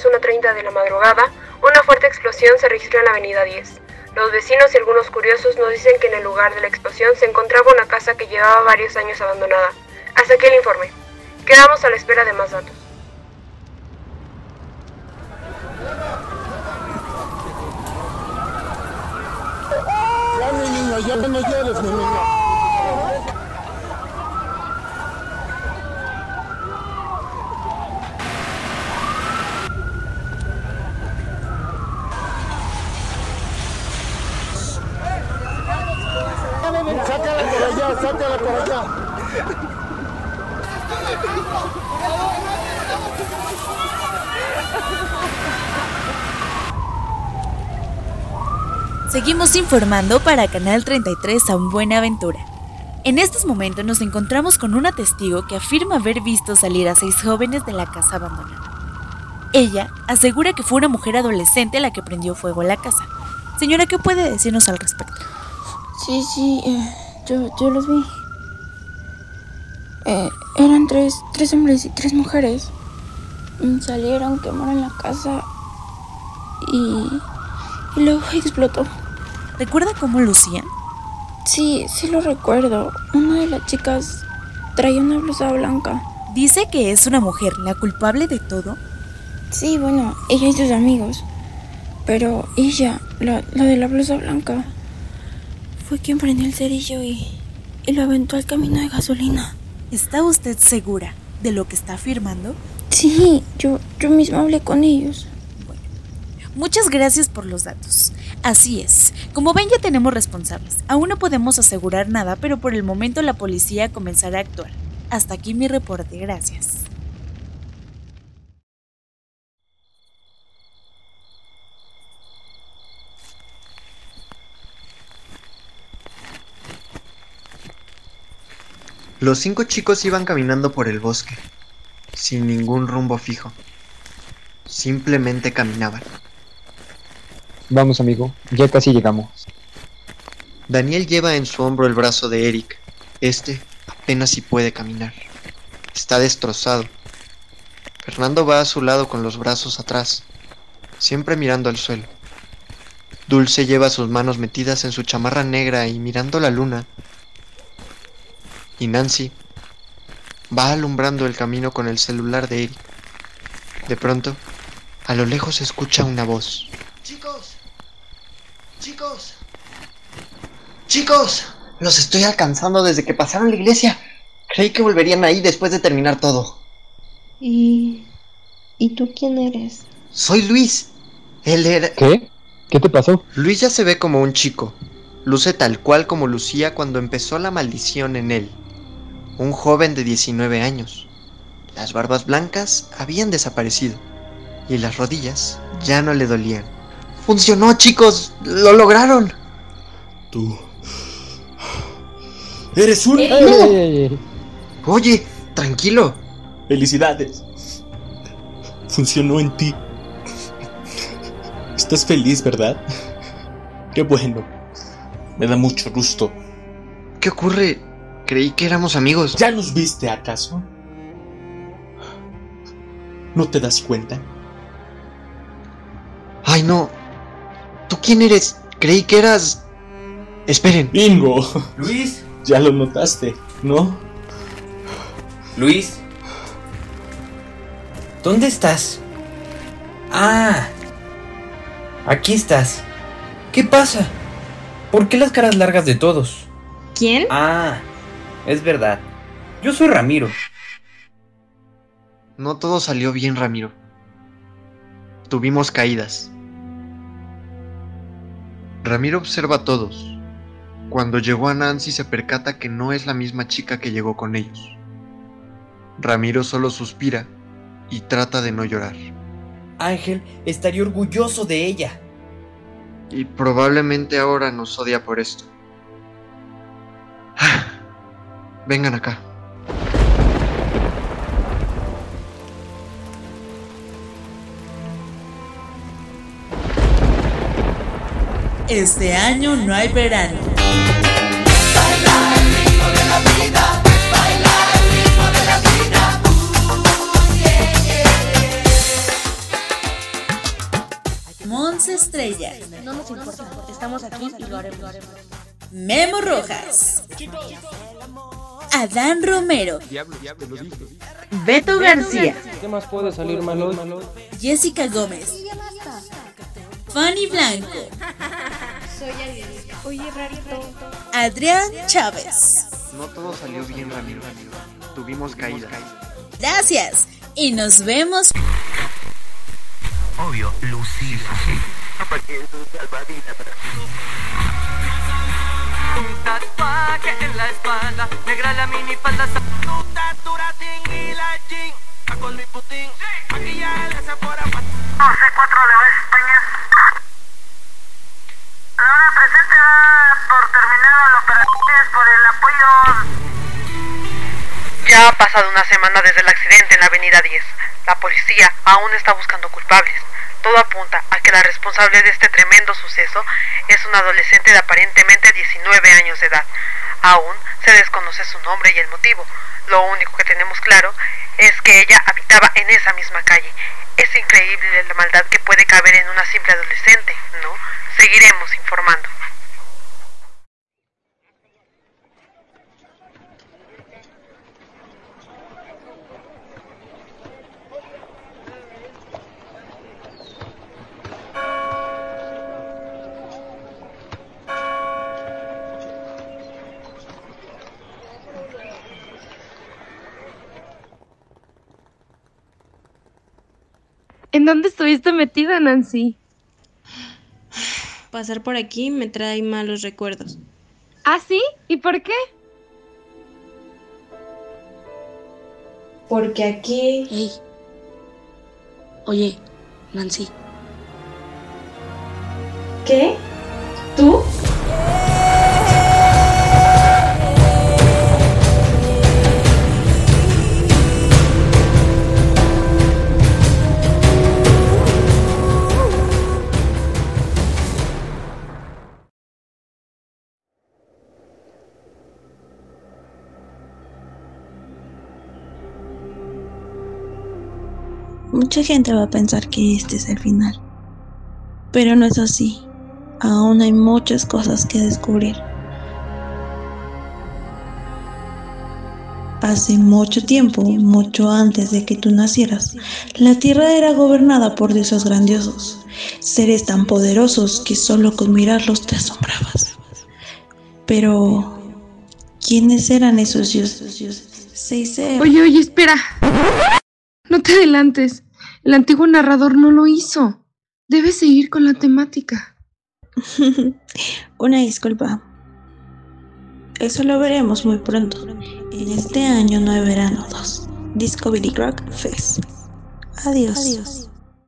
las 1.30 de la madrugada, una fuerte explosión se registró en la avenida 10. Los vecinos y algunos curiosos nos dicen que en el lugar de la explosión se encontraba una casa que llevaba varios años abandonada. Hasta aquí el informe. Quedamos a la espera de más datos. Ya, mi niña, ya no llores, mi niña. Seguimos informando para Canal 33 a un Buena Aventura. En estos momentos nos encontramos con una testigo que afirma haber visto salir a seis jóvenes de la casa abandonada. Ella asegura que fue una mujer adolescente la que prendió fuego a la casa. Señora, ¿qué puede decirnos al respecto? Sí, sí, eh, yo, yo los vi. Eh, eran tres, tres hombres y tres mujeres. Mm, Salieron, quemaron la casa y, y luego explotó. ¿Recuerda cómo lucían? Sí, sí lo recuerdo. Una de las chicas traía una blusa blanca. Dice que es una mujer la culpable de todo. Sí, bueno, ella y sus amigos. Pero ella, la, la de la blusa blanca, fue quien prendió el cerillo y, y lo aventó al camino de gasolina. ¿Está usted segura de lo que está afirmando? Sí, yo, yo misma hablé con ellos. Muchas gracias por los datos. Así es. Como ven ya tenemos responsables. Aún no podemos asegurar nada, pero por el momento la policía comenzará a actuar. Hasta aquí mi reporte. Gracias. Los cinco chicos iban caminando por el bosque, sin ningún rumbo fijo. Simplemente caminaban. Vamos, amigo, ya casi llegamos. Daniel lleva en su hombro el brazo de Eric. Este apenas si puede caminar. Está destrozado. Fernando va a su lado con los brazos atrás, siempre mirando al suelo. Dulce lleva sus manos metidas en su chamarra negra y mirando la luna. Y Nancy va alumbrando el camino con el celular de Eric. De pronto, a lo lejos se escucha una voz. Chicos, chicos, Chicos, los estoy alcanzando desde que pasaron la iglesia. Creí que volverían ahí después de terminar todo. ¿Y. ¿Y tú quién eres? Soy Luis. Él era... ¿Qué? ¿Qué te pasó? Luis ya se ve como un chico. Luce tal cual como lucía cuando empezó la maldición en él. Un joven de 19 años. Las barbas blancas habían desaparecido. Y las rodillas ya no le dolían. ¡Funcionó, chicos! ¡Lo lograron! tú. Eres un. ¡Ey, ey, ey, ey! Oye, tranquilo. Felicidades. Funcionó en ti. Estás feliz, ¿verdad? Qué bueno. Me da mucho gusto. ¿Qué ocurre? Creí que éramos amigos. ¿Ya nos viste acaso? ¿No te das cuenta? Ay, no. ¿Tú quién eres? Creí que eras... Esperen. Bingo. Luis, Ya lo notaste, ¿no? Luis. ¿Dónde estás? Ah. Aquí estás. ¿Qué pasa? ¿Por qué las caras largas de todos? ¿Quién? Ah, es verdad. Yo soy Ramiro. No todo salió bien, Ramiro. Tuvimos caídas. Ramiro observa a todos. Cuando llegó a Nancy se percata que no es la misma chica que llegó con ellos. Ramiro solo suspira y trata de no llorar. Ángel estaría orgulloso de ella. Y probablemente ahora nos odia por esto. Vengan acá. Este año no hay verano. García. No nos importa, estamos aquí y lo haremos. Memo Rojas. Adán Romero. Beto García. ¿Qué más puede salir mal hoy? Jessica Gómez. Fanny Blanco. Soy Oye, rarito. Adrián Chávez. No todo salió bien, Ramiro. Tuvimos caídas. Gracias. Y nos vemos. Obvio, Lucía. Un tatuaje en la espalda, negra la minifalda, tu tatura y la jean, con mi putín, pa... No sé, cuatro de Vice España. La hora presente da por terminado el operativo por el apoyo... Ya ha pasado una semana desde el accidente en la avenida 10. La policía aún está buscando culpables. Todo apunta a que la responsable de este tremendo suceso es una adolescente de aparentemente 19 años de edad. Aún se desconoce su nombre y el motivo. Lo único que tenemos claro es que ella habitaba en esa misma calle. Es increíble la maldad que puede caber en una simple adolescente, ¿no? Seguiremos informando. ¿En dónde estuviste metida, Nancy? Pasar por aquí me trae malos recuerdos. ¿Ah, sí? ¿Y por qué? Porque aquí... Hey. Oye, Nancy. ¿Qué? ¿Tú? Mucha gente va a pensar que este es el final. Pero no es así. Aún hay muchas cosas que descubrir. Hace mucho tiempo, mucho antes de que tú nacieras, la Tierra era gobernada por dioses grandiosos, seres tan poderosos que solo con mirarlos te asombrabas. Pero, ¿quiénes eran esos dioses? Oye, oye, espera. No te adelantes. El antiguo narrador no lo hizo. Debes seguir con la temática. Una disculpa. Eso lo veremos muy pronto. En este año no hay verano 2. Discovery Rock Fest. Adiós. Adiós.